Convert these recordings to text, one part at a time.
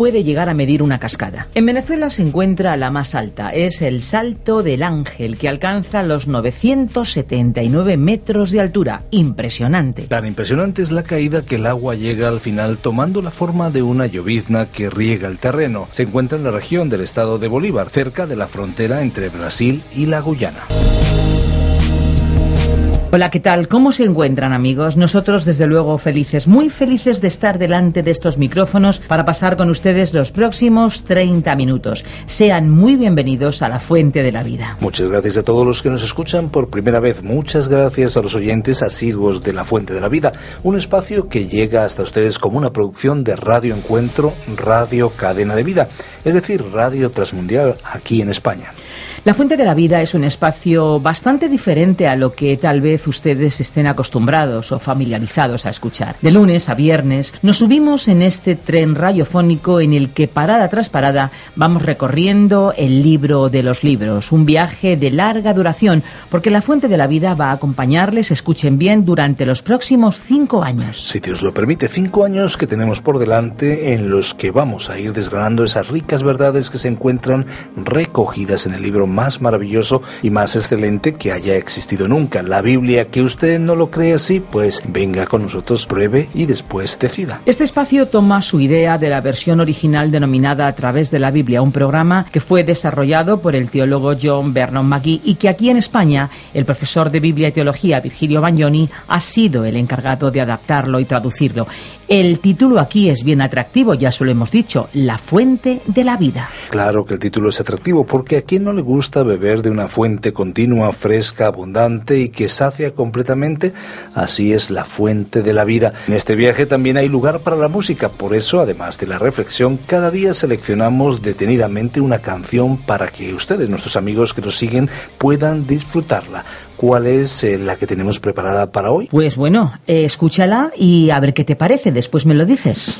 Puede llegar a medir una cascada? En Venezuela se encuentra la más alta, es el Salto del Ángel, que alcanza los 979 metros de altura. Impresionante. Tan impresionante es la caída que el agua llega al final tomando la forma de una llovizna que riega el terreno. Se encuentra en la región del estado de Bolívar, cerca de la frontera entre Brasil y la Guyana. Hola, ¿qué tal? ¿Cómo se encuentran amigos? Nosotros desde luego felices, muy felices de estar delante de estos micrófonos para pasar con ustedes los próximos 30 minutos. Sean muy bienvenidos a la Fuente de la Vida. Muchas gracias a todos los que nos escuchan por primera vez. Muchas gracias a los oyentes asiduos de la Fuente de la Vida, un espacio que llega hasta ustedes como una producción de Radio Encuentro, Radio Cadena de Vida, es decir, Radio Transmundial aquí en España. La Fuente de la Vida es un espacio bastante diferente a lo que tal vez ustedes estén acostumbrados o familiarizados a escuchar. De lunes a viernes nos subimos en este tren radiofónico en el que parada tras parada vamos recorriendo el libro de los libros, un viaje de larga duración, porque la Fuente de la Vida va a acompañarles, escuchen bien, durante los próximos cinco años. Si Dios lo permite, cinco años que tenemos por delante en los que vamos a ir desgranando esas ricas verdades que se encuentran recogidas en el libro más maravilloso y más excelente que haya existido nunca, la Biblia. Que usted no lo cree así, pues venga con nosotros, pruebe y después decida. Este espacio toma su idea de la versión original denominada A través de la Biblia, un programa que fue desarrollado por el teólogo John Vernon McGee y que aquí en España el profesor de Biblia y Teología Virgilio Bagnoni ha sido el encargado de adaptarlo y traducirlo. El título aquí es bien atractivo, ya se lo hemos dicho, La fuente de la vida. Claro que el título es atractivo porque a quien no le gusta beber de una fuente continua, fresca, abundante y que sacia completamente, así es la fuente de la vida. En este viaje también hay lugar para la música, por eso además de la reflexión, cada día seleccionamos detenidamente una canción para que ustedes, nuestros amigos que nos siguen, puedan disfrutarla. ¿Cuál es eh, la que tenemos preparada para hoy? Pues bueno, eh, escúchala y a ver qué te parece, después me lo dices.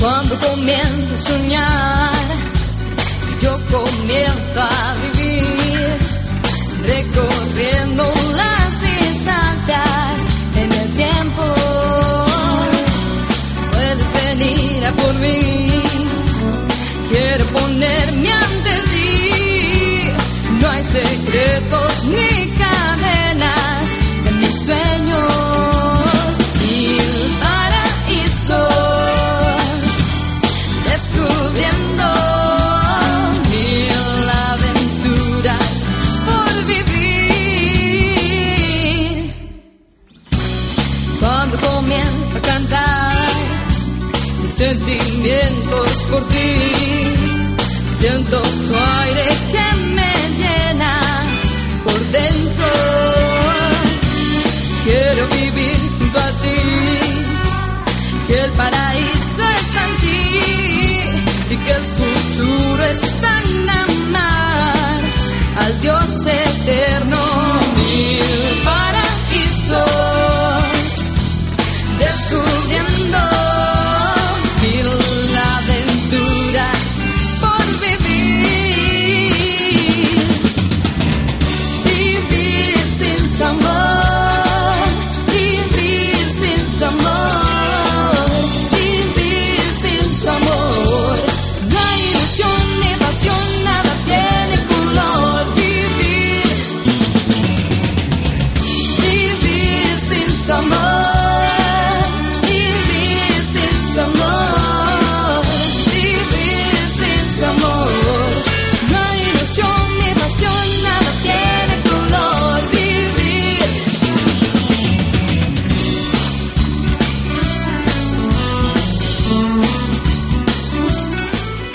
Cuando comienzo a soñar, yo comienzo a vivir, recorriendo las distancias en el tiempo. Puedes venir a por mí, quiero ponerme hay secretos ni cadenas de mis sueños. Mil paraísos descubriendo mil aventuras por vivir. Cuando comienzo a cantar mis sentimientos por ti, siento tu aire en amar al Dios eterno. Mil paraísos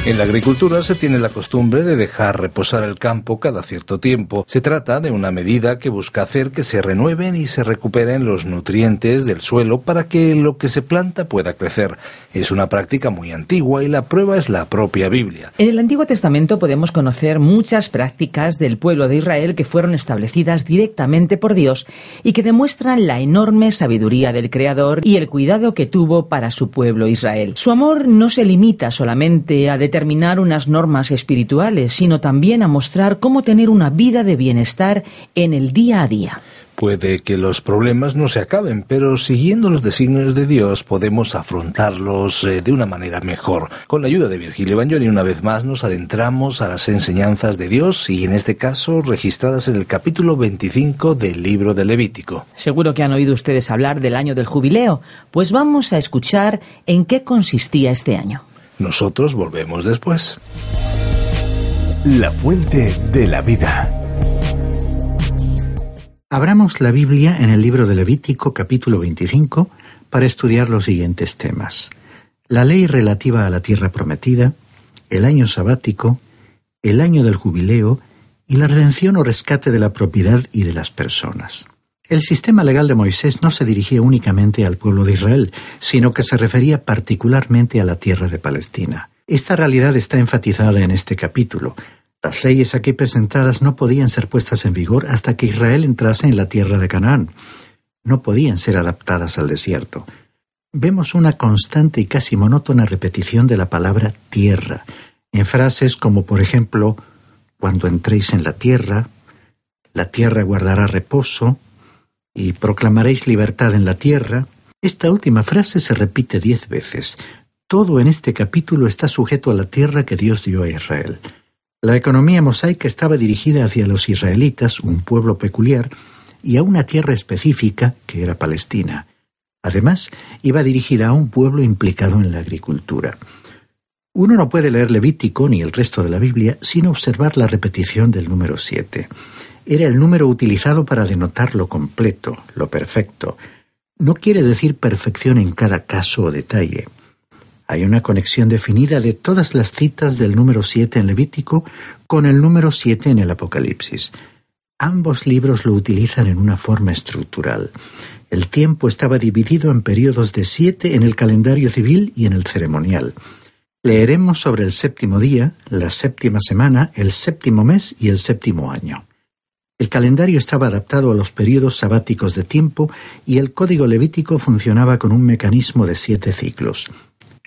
En la agricultura se tiene la costumbre de dejar reposar el campo cada cierto tiempo. Se trata de una medida que busca hacer que se renueven y se recuperen los nutrientes del suelo para que lo que se planta pueda crecer. Es una práctica muy antigua y la prueba es la propia Biblia. En el Antiguo Testamento podemos conocer muchas prácticas del pueblo de Israel que fueron establecidas directamente por Dios y que demuestran la enorme sabiduría del Creador y el cuidado que tuvo para su pueblo Israel. Su amor no se limita solamente a determinar unas normas espirituales, sino también a mostrar cómo tener una vida de bienestar en el día a día. Puede que los problemas no se acaben, pero siguiendo los designios de Dios podemos afrontarlos eh, de una manera mejor. Con la ayuda de Virgilio Bagnoni una vez más nos adentramos a las enseñanzas de Dios y en este caso registradas en el capítulo 25 del libro de Levítico. Seguro que han oído ustedes hablar del año del jubileo, pues vamos a escuchar en qué consistía este año. Nosotros volvemos después. La fuente de la vida. Abramos la Biblia en el libro de Levítico capítulo 25 para estudiar los siguientes temas. La ley relativa a la tierra prometida, el año sabático, el año del jubileo y la redención o rescate de la propiedad y de las personas. El sistema legal de Moisés no se dirigía únicamente al pueblo de Israel, sino que se refería particularmente a la tierra de Palestina. Esta realidad está enfatizada en este capítulo. Las leyes aquí presentadas no podían ser puestas en vigor hasta que Israel entrase en la tierra de Canaán. No podían ser adaptadas al desierto. Vemos una constante y casi monótona repetición de la palabra tierra, en frases como por ejemplo, cuando entréis en la tierra, la tierra guardará reposo, y proclamaréis libertad en la tierra. Esta última frase se repite diez veces. Todo en este capítulo está sujeto a la tierra que Dios dio a Israel. La economía mosaica estaba dirigida hacia los israelitas, un pueblo peculiar, y a una tierra específica, que era Palestina. Además, iba dirigida a un pueblo implicado en la agricultura. Uno no puede leer Levítico ni el resto de la Biblia sin observar la repetición del número siete era el número utilizado para denotar lo completo, lo perfecto. No quiere decir perfección en cada caso o detalle. Hay una conexión definida de todas las citas del número 7 en Levítico con el número 7 en el Apocalipsis. Ambos libros lo utilizan en una forma estructural. El tiempo estaba dividido en periodos de siete en el calendario civil y en el ceremonial. Leeremos sobre el séptimo día, la séptima semana, el séptimo mes y el séptimo año. El calendario estaba adaptado a los periodos sabáticos de tiempo y el código levítico funcionaba con un mecanismo de siete ciclos.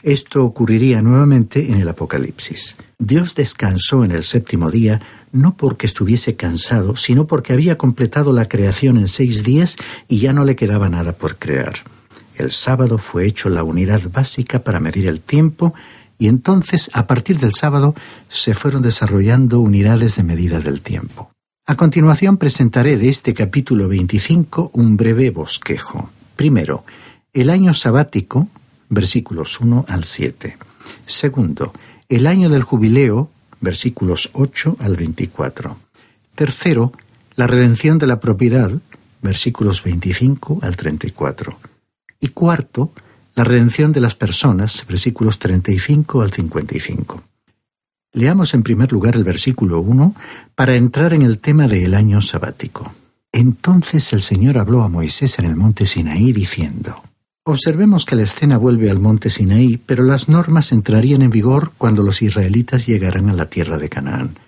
Esto ocurriría nuevamente en el Apocalipsis. Dios descansó en el séptimo día no porque estuviese cansado, sino porque había completado la creación en seis días y ya no le quedaba nada por crear. El sábado fue hecho la unidad básica para medir el tiempo y entonces, a partir del sábado, se fueron desarrollando unidades de medida del tiempo. A continuación presentaré de este capítulo 25 un breve bosquejo. Primero, el año sabático, versículos 1 al 7. Segundo, el año del jubileo, versículos 8 al 24. Tercero, la redención de la propiedad, versículos 25 al 34. Y cuarto, la redención de las personas, versículos 35 al 55. Leamos en primer lugar el versículo 1 para entrar en el tema del año sabático. Entonces el Señor habló a Moisés en el monte Sinaí diciendo, Observemos que la escena vuelve al monte Sinaí, pero las normas entrarían en vigor cuando los israelitas llegaran a la tierra de Canaán.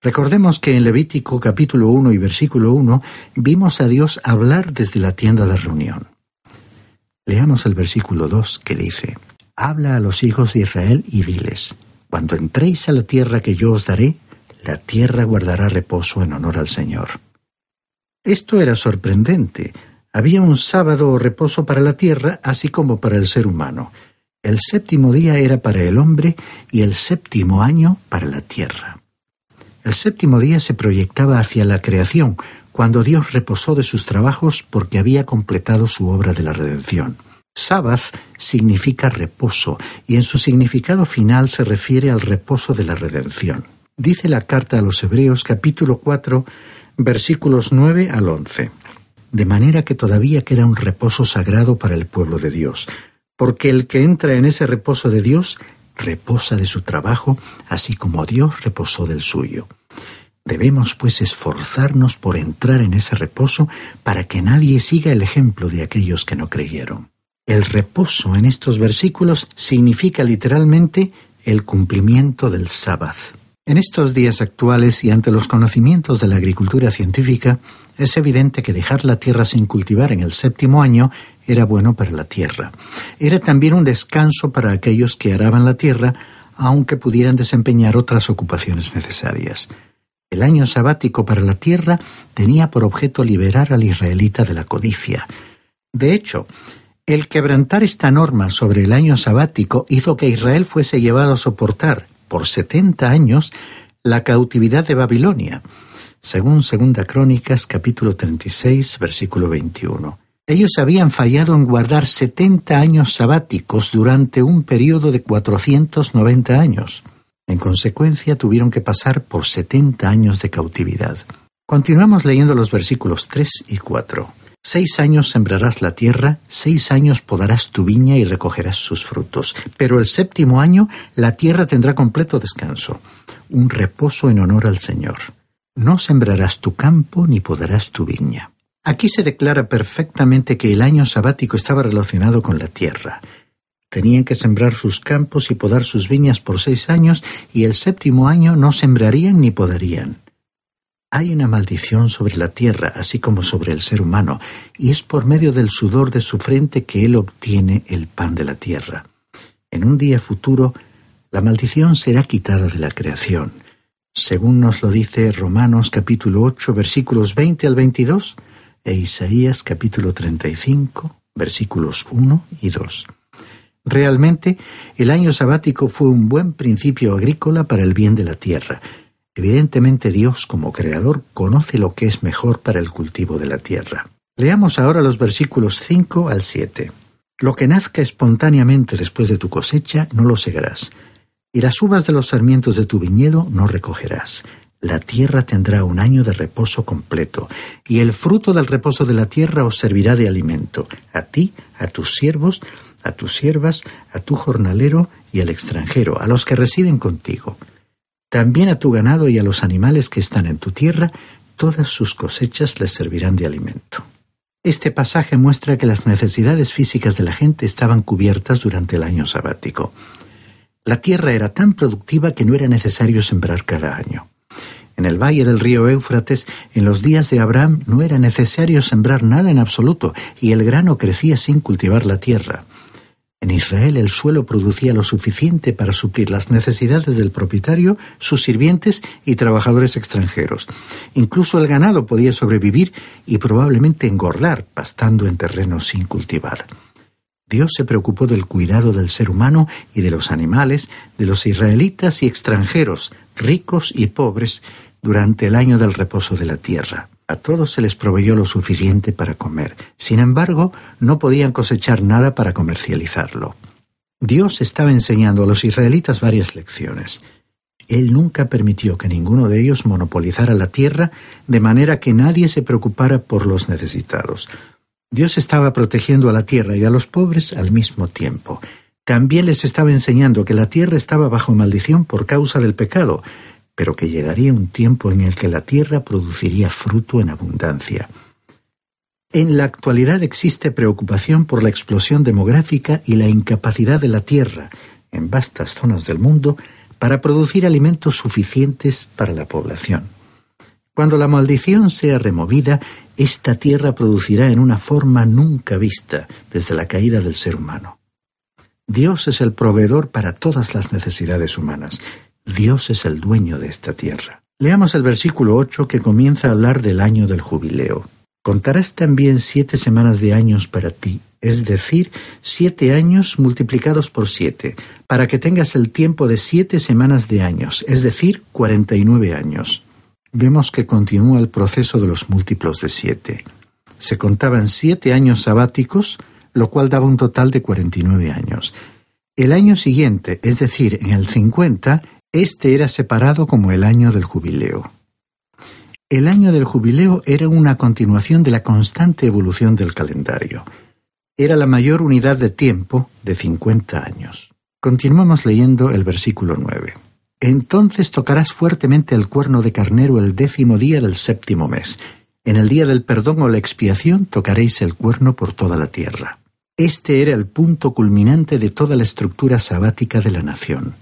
Recordemos que en Levítico capítulo 1 y versículo 1 vimos a Dios hablar desde la tienda de reunión. Leamos el versículo 2 que dice, Habla a los hijos de Israel y diles, cuando entréis a la tierra que yo os daré, la tierra guardará reposo en honor al Señor. Esto era sorprendente. Había un sábado o reposo para la tierra, así como para el ser humano. El séptimo día era para el hombre y el séptimo año para la tierra. El séptimo día se proyectaba hacia la creación, cuando Dios reposó de sus trabajos porque había completado su obra de la redención. Sabbath significa reposo y en su significado final se refiere al reposo de la redención. Dice la carta a los Hebreos capítulo 4 versículos 9 al 11. De manera que todavía queda un reposo sagrado para el pueblo de Dios, porque el que entra en ese reposo de Dios reposa de su trabajo, así como Dios reposó del suyo. Debemos pues esforzarnos por entrar en ese reposo para que nadie siga el ejemplo de aquellos que no creyeron. El reposo en estos versículos significa literalmente el cumplimiento del sábado. En estos días actuales y ante los conocimientos de la agricultura científica, es evidente que dejar la tierra sin cultivar en el séptimo año era bueno para la tierra. Era también un descanso para aquellos que araban la tierra, aunque pudieran desempeñar otras ocupaciones necesarias. El año sabático para la tierra tenía por objeto liberar al israelita de la codicia. De hecho, el quebrantar esta norma sobre el año sabático hizo que Israel fuese llevado a soportar por setenta años la cautividad de Babilonia, según Segunda Crónicas capítulo 36 versículo 21. Ellos habían fallado en guardar setenta años sabáticos durante un periodo de 490 años. En consecuencia, tuvieron que pasar por setenta años de cautividad. Continuamos leyendo los versículos 3 y 4. Seis años sembrarás la tierra, seis años podarás tu viña y recogerás sus frutos. Pero el séptimo año la tierra tendrá completo descanso, un reposo en honor al Señor. No sembrarás tu campo ni podarás tu viña. Aquí se declara perfectamente que el año sabático estaba relacionado con la tierra. Tenían que sembrar sus campos y podar sus viñas por seis años, y el séptimo año no sembrarían ni podarían. Hay una maldición sobre la tierra, así como sobre el ser humano, y es por medio del sudor de su frente que él obtiene el pan de la tierra. En un día futuro, la maldición será quitada de la creación. Según nos lo dice Romanos capítulo 8 versículos 20 al 22 e Isaías capítulo 35 versículos 1 y 2. Realmente, el año sabático fue un buen principio agrícola para el bien de la tierra, Evidentemente Dios, como creador, conoce lo que es mejor para el cultivo de la tierra. Leamos ahora los versículos 5 al 7. Lo que nazca espontáneamente después de tu cosecha, no lo segarás, y las uvas de los sarmientos de tu viñedo no recogerás. La tierra tendrá un año de reposo completo, y el fruto del reposo de la tierra os servirá de alimento, a ti, a tus siervos, a tus siervas, a tu jornalero y al extranjero, a los que residen contigo también a tu ganado y a los animales que están en tu tierra, todas sus cosechas les servirán de alimento. Este pasaje muestra que las necesidades físicas de la gente estaban cubiertas durante el año sabático. La tierra era tan productiva que no era necesario sembrar cada año. En el valle del río Éufrates, en los días de Abraham, no era necesario sembrar nada en absoluto, y el grano crecía sin cultivar la tierra. En Israel el suelo producía lo suficiente para suplir las necesidades del propietario, sus sirvientes y trabajadores extranjeros. Incluso el ganado podía sobrevivir y probablemente engordar pastando en terrenos sin cultivar. Dios se preocupó del cuidado del ser humano y de los animales, de los israelitas y extranjeros, ricos y pobres, durante el año del reposo de la tierra. A todos se les proveyó lo suficiente para comer. Sin embargo, no podían cosechar nada para comercializarlo. Dios estaba enseñando a los israelitas varias lecciones. Él nunca permitió que ninguno de ellos monopolizara la tierra de manera que nadie se preocupara por los necesitados. Dios estaba protegiendo a la tierra y a los pobres al mismo tiempo. También les estaba enseñando que la tierra estaba bajo maldición por causa del pecado, pero que llegaría un tiempo en el que la tierra produciría fruto en abundancia. En la actualidad existe preocupación por la explosión demográfica y la incapacidad de la tierra, en vastas zonas del mundo, para producir alimentos suficientes para la población. Cuando la maldición sea removida, esta tierra producirá en una forma nunca vista desde la caída del ser humano. Dios es el proveedor para todas las necesidades humanas, Dios es el dueño de esta tierra. Leamos el versículo 8 que comienza a hablar del año del jubileo. Contarás también siete semanas de años para ti, es decir, siete años multiplicados por siete, para que tengas el tiempo de siete semanas de años, es decir, cuarenta y nueve años. Vemos que continúa el proceso de los múltiplos de siete. Se contaban siete años sabáticos, lo cual daba un total de cuarenta y nueve años. El año siguiente, es decir, en el cincuenta, este era separado como el año del jubileo. El año del jubileo era una continuación de la constante evolución del calendario. Era la mayor unidad de tiempo de 50 años. Continuamos leyendo el versículo 9. Entonces tocarás fuertemente el cuerno de carnero el décimo día del séptimo mes. En el día del perdón o la expiación tocaréis el cuerno por toda la tierra. Este era el punto culminante de toda la estructura sabática de la nación.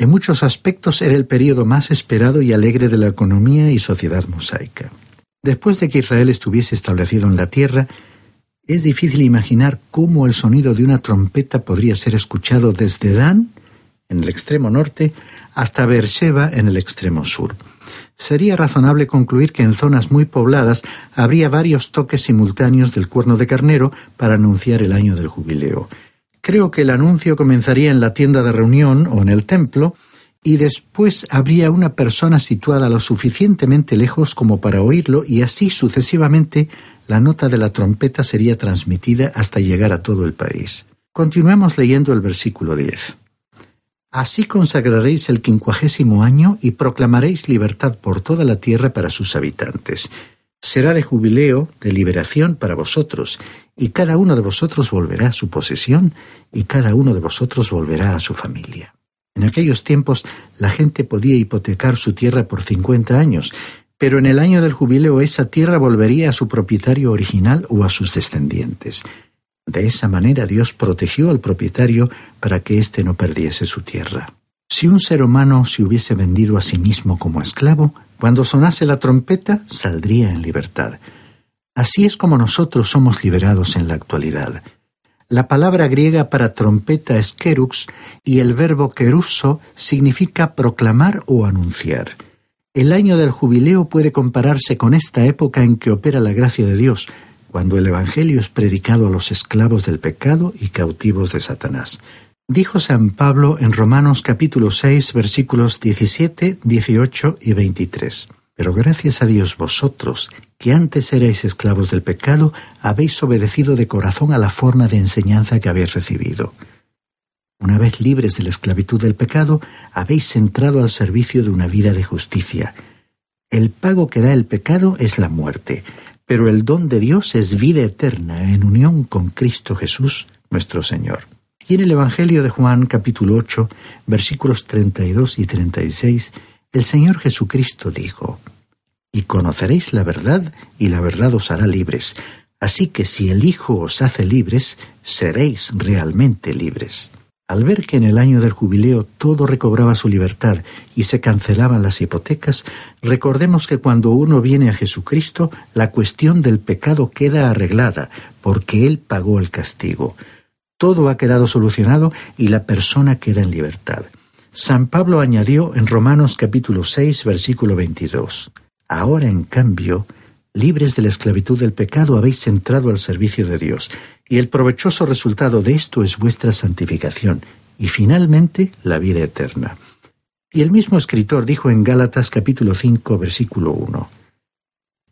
En muchos aspectos era el período más esperado y alegre de la economía y sociedad mosaica. Después de que Israel estuviese establecido en la tierra, es difícil imaginar cómo el sonido de una trompeta podría ser escuchado desde Dan, en el extremo norte, hasta Beersheba, en el extremo sur. Sería razonable concluir que en zonas muy pobladas habría varios toques simultáneos del cuerno de carnero para anunciar el año del jubileo. Creo que el anuncio comenzaría en la tienda de reunión o en el templo, y después habría una persona situada lo suficientemente lejos como para oírlo y así sucesivamente la nota de la trompeta sería transmitida hasta llegar a todo el país. Continuemos leyendo el versículo 10. Así consagraréis el quincuagésimo año y proclamaréis libertad por toda la tierra para sus habitantes. Será de jubileo, de liberación para vosotros, y cada uno de vosotros volverá a su posesión, y cada uno de vosotros volverá a su familia. En aquellos tiempos la gente podía hipotecar su tierra por cincuenta años, pero en el año del jubileo esa tierra volvería a su propietario original o a sus descendientes. De esa manera Dios protegió al propietario para que éste no perdiese su tierra. Si un ser humano se hubiese vendido a sí mismo como esclavo, cuando sonase la trompeta saldría en libertad. Así es como nosotros somos liberados en la actualidad. La palabra griega para trompeta es kerux y el verbo keruso significa proclamar o anunciar. El año del jubileo puede compararse con esta época en que opera la gracia de Dios, cuando el Evangelio es predicado a los esclavos del pecado y cautivos de Satanás. Dijo San Pablo en Romanos capítulo 6 versículos 17, 18 y 23. Pero gracias a Dios vosotros, que antes erais esclavos del pecado, habéis obedecido de corazón a la forma de enseñanza que habéis recibido. Una vez libres de la esclavitud del pecado, habéis entrado al servicio de una vida de justicia. El pago que da el pecado es la muerte, pero el don de Dios es vida eterna en unión con Cristo Jesús, nuestro Señor. Y en el Evangelio de Juan capítulo 8, versículos 32 y 36, el Señor Jesucristo dijo, Y conoceréis la verdad, y la verdad os hará libres. Así que si el Hijo os hace libres, seréis realmente libres. Al ver que en el año del jubileo todo recobraba su libertad y se cancelaban las hipotecas, recordemos que cuando uno viene a Jesucristo, la cuestión del pecado queda arreglada, porque Él pagó el castigo. Todo ha quedado solucionado y la persona queda en libertad. San Pablo añadió en Romanos capítulo 6 versículo 22, Ahora en cambio, libres de la esclavitud del pecado, habéis entrado al servicio de Dios, y el provechoso resultado de esto es vuestra santificación, y finalmente la vida eterna. Y el mismo escritor dijo en Gálatas capítulo 5 versículo 1,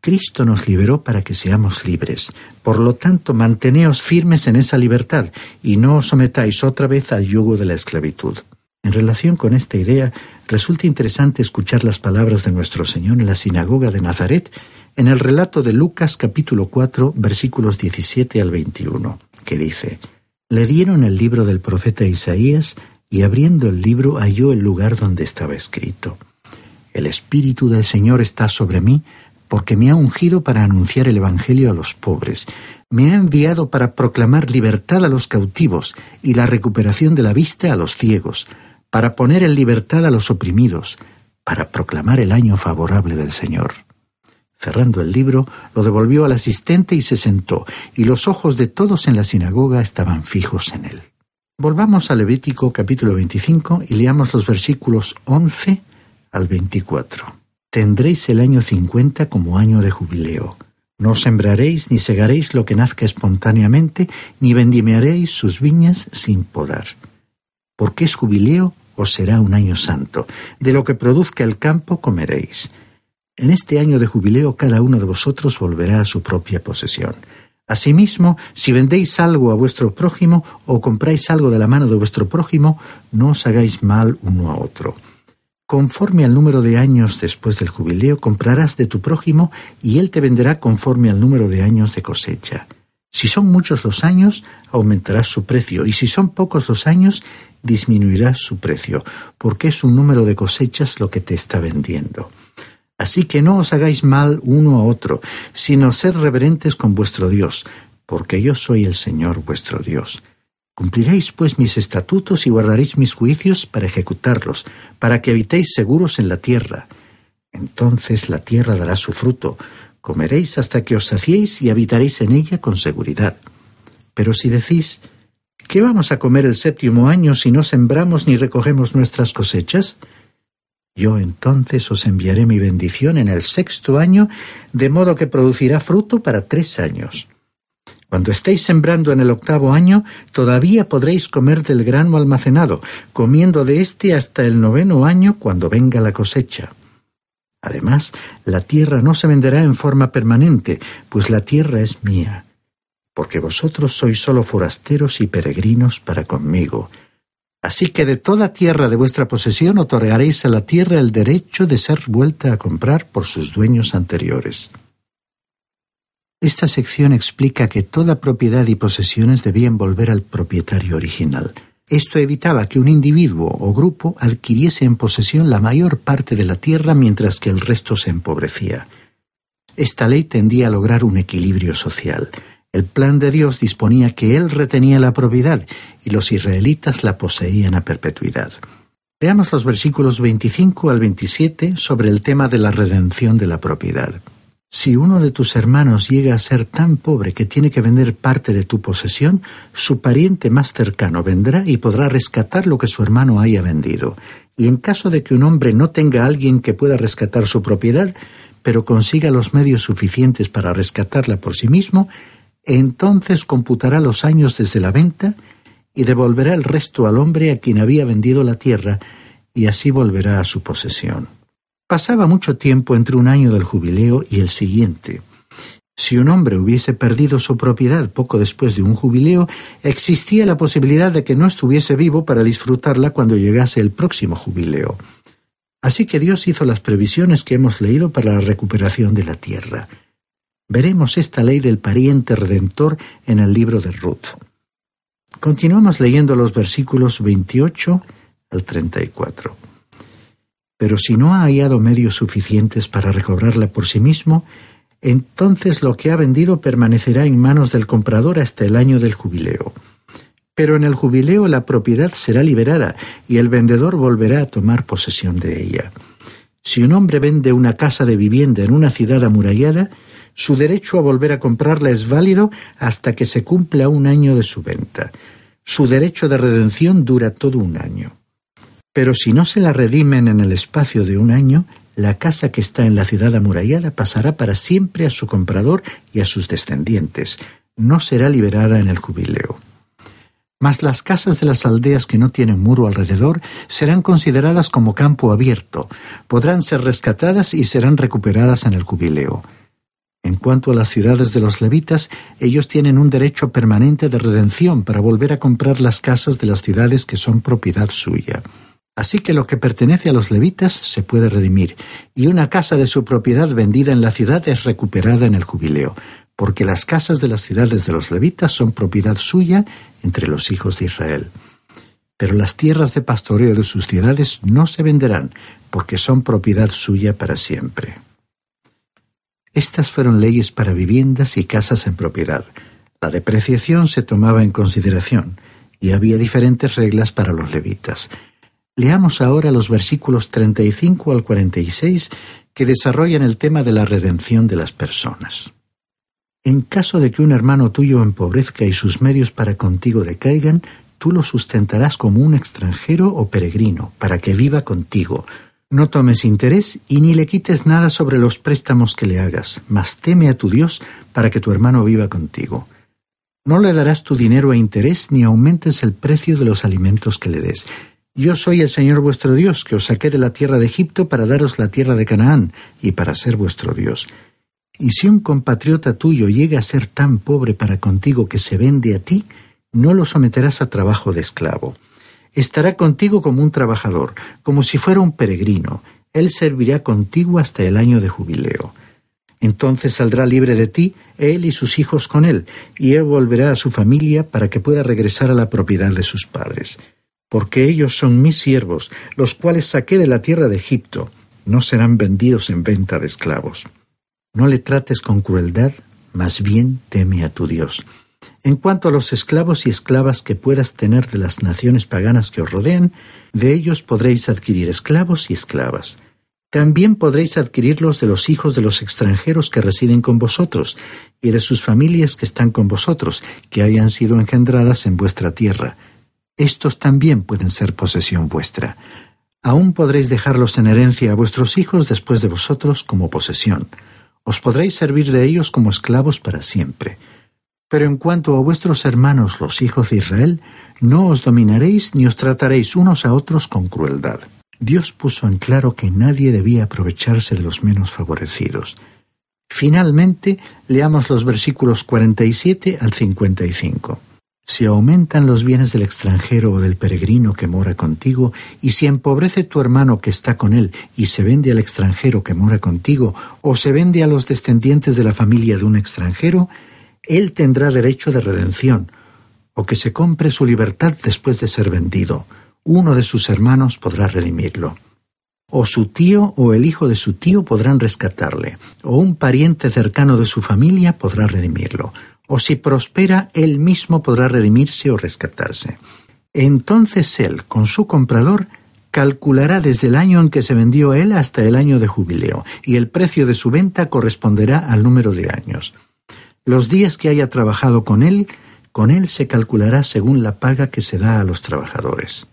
Cristo nos liberó para que seamos libres. Por lo tanto, manteneos firmes en esa libertad y no os sometáis otra vez al yugo de la esclavitud. En relación con esta idea, resulta interesante escuchar las palabras de nuestro Señor en la sinagoga de Nazaret, en el relato de Lucas capítulo 4 versículos 17 al 21, que dice, Le dieron el libro del profeta Isaías, y abriendo el libro halló el lugar donde estaba escrito. El Espíritu del Señor está sobre mí, porque me ha ungido para anunciar el Evangelio a los pobres, me ha enviado para proclamar libertad a los cautivos y la recuperación de la vista a los ciegos, para poner en libertad a los oprimidos, para proclamar el año favorable del Señor. Cerrando el libro, lo devolvió al asistente y se sentó, y los ojos de todos en la sinagoga estaban fijos en él. Volvamos a Levítico capítulo 25 y leamos los versículos 11 al 24. Tendréis el año 50 como año de jubileo. No sembraréis ni segaréis lo que nazca espontáneamente, ni vendimearéis sus viñas sin podar. Porque es jubileo os será un año santo. De lo que produzca el campo comeréis. En este año de jubileo cada uno de vosotros volverá a su propia posesión. Asimismo, si vendéis algo a vuestro prójimo o compráis algo de la mano de vuestro prójimo, no os hagáis mal uno a otro. Conforme al número de años después del jubileo, comprarás de tu prójimo y él te venderá conforme al número de años de cosecha. Si son muchos los años, aumentará su precio, y si son pocos los años, disminuirá su precio, porque es un número de cosechas lo que te está vendiendo. Así que no os hagáis mal uno a otro, sino sed reverentes con vuestro Dios, porque yo soy el Señor vuestro Dios. Cumpliréis pues mis estatutos y guardaréis mis juicios para ejecutarlos, para que habitéis seguros en la tierra. Entonces la tierra dará su fruto, comeréis hasta que os saciéis y habitaréis en ella con seguridad. Pero si decís, ¿qué vamos a comer el séptimo año si no sembramos ni recogemos nuestras cosechas? Yo entonces os enviaré mi bendición en el sexto año, de modo que producirá fruto para tres años. Cuando estéis sembrando en el octavo año, todavía podréis comer del grano almacenado, comiendo de éste hasta el noveno año cuando venga la cosecha. Además, la tierra no se venderá en forma permanente, pues la tierra es mía, porque vosotros sois solo forasteros y peregrinos para conmigo. Así que de toda tierra de vuestra posesión otorgaréis a la tierra el derecho de ser vuelta a comprar por sus dueños anteriores. Esta sección explica que toda propiedad y posesiones debían volver al propietario original. Esto evitaba que un individuo o grupo adquiriese en posesión la mayor parte de la tierra mientras que el resto se empobrecía. Esta ley tendía a lograr un equilibrio social. El plan de Dios disponía que Él retenía la propiedad y los israelitas la poseían a perpetuidad. Veamos los versículos 25 al 27 sobre el tema de la redención de la propiedad. Si uno de tus hermanos llega a ser tan pobre que tiene que vender parte de tu posesión, su pariente más cercano vendrá y podrá rescatar lo que su hermano haya vendido. Y en caso de que un hombre no tenga a alguien que pueda rescatar su propiedad, pero consiga los medios suficientes para rescatarla por sí mismo, entonces computará los años desde la venta y devolverá el resto al hombre a quien había vendido la tierra, y así volverá a su posesión. Pasaba mucho tiempo entre un año del jubileo y el siguiente. Si un hombre hubiese perdido su propiedad poco después de un jubileo, existía la posibilidad de que no estuviese vivo para disfrutarla cuando llegase el próximo jubileo. Así que Dios hizo las previsiones que hemos leído para la recuperación de la tierra. Veremos esta ley del pariente redentor en el libro de Ruth. Continuamos leyendo los versículos 28 al 34. Pero si no ha hallado medios suficientes para recobrarla por sí mismo, entonces lo que ha vendido permanecerá en manos del comprador hasta el año del jubileo. Pero en el jubileo la propiedad será liberada y el vendedor volverá a tomar posesión de ella. Si un hombre vende una casa de vivienda en una ciudad amurallada, su derecho a volver a comprarla es válido hasta que se cumpla un año de su venta. Su derecho de redención dura todo un año. Pero si no se la redimen en el espacio de un año, la casa que está en la ciudad amurallada pasará para siempre a su comprador y a sus descendientes. No será liberada en el jubileo. Mas las casas de las aldeas que no tienen muro alrededor serán consideradas como campo abierto, podrán ser rescatadas y serán recuperadas en el jubileo. En cuanto a las ciudades de los levitas, ellos tienen un derecho permanente de redención para volver a comprar las casas de las ciudades que son propiedad suya. Así que lo que pertenece a los levitas se puede redimir, y una casa de su propiedad vendida en la ciudad es recuperada en el jubileo, porque las casas de las ciudades de los levitas son propiedad suya entre los hijos de Israel. Pero las tierras de pastoreo de sus ciudades no se venderán, porque son propiedad suya para siempre. Estas fueron leyes para viviendas y casas en propiedad. La depreciación se tomaba en consideración, y había diferentes reglas para los levitas. Leamos ahora los versículos 35 al 46 que desarrollan el tema de la redención de las personas. En caso de que un hermano tuyo empobrezca y sus medios para contigo decaigan, tú lo sustentarás como un extranjero o peregrino, para que viva contigo. No tomes interés y ni le quites nada sobre los préstamos que le hagas, mas teme a tu Dios para que tu hermano viva contigo. No le darás tu dinero a interés ni aumentes el precio de los alimentos que le des yo soy el Señor vuestro Dios, que os saqué de la tierra de Egipto para daros la tierra de Canaán y para ser vuestro Dios. Y si un compatriota tuyo llega a ser tan pobre para contigo que se vende a ti, no lo someterás a trabajo de esclavo. Estará contigo como un trabajador, como si fuera un peregrino. Él servirá contigo hasta el año de jubileo. Entonces saldrá libre de ti, él y sus hijos con él, y él volverá a su familia para que pueda regresar a la propiedad de sus padres. Porque ellos son mis siervos, los cuales saqué de la tierra de Egipto, no serán vendidos en venta de esclavos. No le trates con crueldad, más bien teme a tu Dios. En cuanto a los esclavos y esclavas que puedas tener de las naciones paganas que os rodean, de ellos podréis adquirir esclavos y esclavas también podréis adquirirlos de los hijos de los extranjeros que residen con vosotros, y de sus familias que están con vosotros, que hayan sido engendradas en vuestra tierra. Estos también pueden ser posesión vuestra. Aún podréis dejarlos en herencia a vuestros hijos después de vosotros como posesión. Os podréis servir de ellos como esclavos para siempre. Pero en cuanto a vuestros hermanos los hijos de Israel, no os dominaréis ni os trataréis unos a otros con crueldad. Dios puso en claro que nadie debía aprovecharse de los menos favorecidos. Finalmente, leamos los versículos 47 al 55. Si aumentan los bienes del extranjero o del peregrino que mora contigo, y si empobrece tu hermano que está con él, y se vende al extranjero que mora contigo, o se vende a los descendientes de la familia de un extranjero, él tendrá derecho de redención, o que se compre su libertad después de ser vendido uno de sus hermanos podrá redimirlo. O su tío o el hijo de su tío podrán rescatarle, o un pariente cercano de su familia podrá redimirlo, o si prospera, él mismo podrá redimirse o rescatarse. Entonces él, con su comprador, calculará desde el año en que se vendió él hasta el año de jubileo, y el precio de su venta corresponderá al número de años. Los días que haya trabajado con él, con él se calculará según la paga que se da a los trabajadores.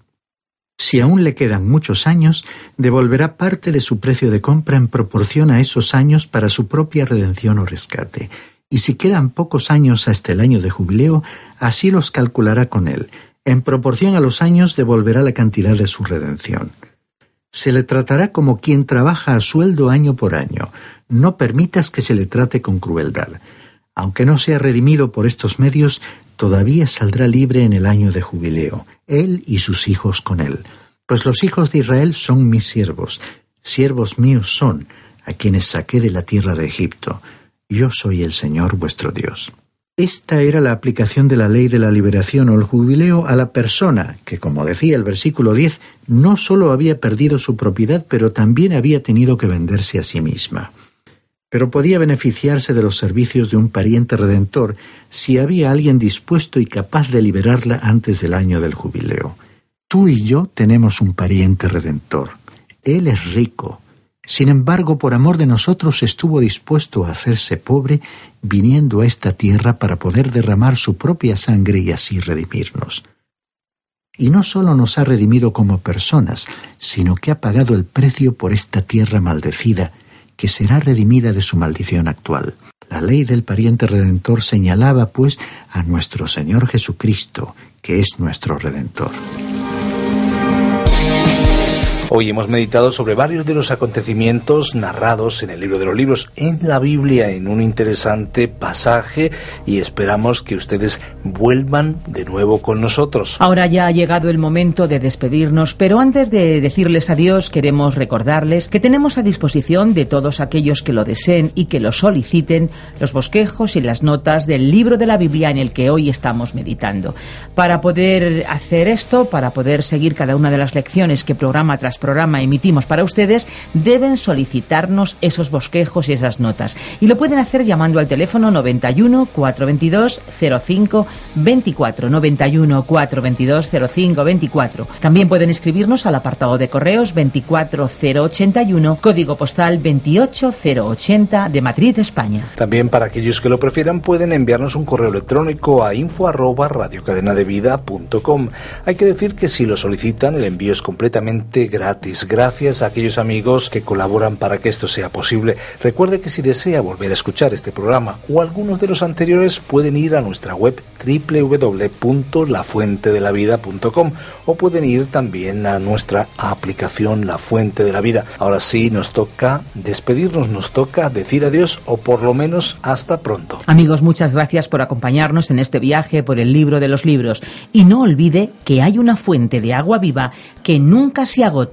Si aún le quedan muchos años, devolverá parte de su precio de compra en proporción a esos años para su propia redención o rescate. Y si quedan pocos años hasta el año de jubileo, así los calculará con él. En proporción a los años devolverá la cantidad de su redención. Se le tratará como quien trabaja a sueldo año por año. No permitas que se le trate con crueldad. Aunque no sea redimido por estos medios, todavía saldrá libre en el año de jubileo, él y sus hijos con él. Pues los hijos de Israel son mis siervos, siervos míos son, a quienes saqué de la tierra de Egipto. Yo soy el Señor vuestro Dios. Esta era la aplicación de la ley de la liberación o el jubileo a la persona que, como decía el versículo 10, no sólo había perdido su propiedad, pero también había tenido que venderse a sí misma pero podía beneficiarse de los servicios de un pariente redentor si había alguien dispuesto y capaz de liberarla antes del año del jubileo. Tú y yo tenemos un pariente redentor. Él es rico. Sin embargo, por amor de nosotros estuvo dispuesto a hacerse pobre, viniendo a esta tierra para poder derramar su propia sangre y así redimirnos. Y no solo nos ha redimido como personas, sino que ha pagado el precio por esta tierra maldecida, que será redimida de su maldición actual. La ley del pariente redentor señalaba, pues, a nuestro Señor Jesucristo, que es nuestro redentor. Hoy hemos meditado sobre varios de los acontecimientos narrados en el libro de los libros, en la Biblia, en un interesante pasaje y esperamos que ustedes vuelvan de nuevo con nosotros. Ahora ya ha llegado el momento de despedirnos, pero antes de decirles adiós queremos recordarles que tenemos a disposición de todos aquellos que lo deseen y que lo soliciten los bosquejos y las notas del libro de la Biblia en el que hoy estamos meditando. Para poder hacer esto, para poder seguir cada una de las lecciones que programa tras programa emitimos para ustedes, deben solicitarnos esos bosquejos y esas notas. Y lo pueden hacer llamando al teléfono 91 422 05 24 91 422 05 24. También pueden escribirnos al apartado de correos 24081, código postal 28080 de Madrid, España. También para aquellos que lo prefieran pueden enviarnos un correo electrónico a info arroba radiocadenadevida.com. Hay que decir que si lo solicitan el envío es completamente gratis Gracias a aquellos amigos que colaboran para que esto sea posible. Recuerde que si desea volver a escuchar este programa o algunos de los anteriores pueden ir a nuestra web www.lafuentedelavida.com o pueden ir también a nuestra aplicación La Fuente de la Vida. Ahora sí nos toca despedirnos, nos toca decir adiós o por lo menos hasta pronto. Amigos, muchas gracias por acompañarnos en este viaje por el libro de los libros y no olvide que hay una fuente de agua viva que nunca se agota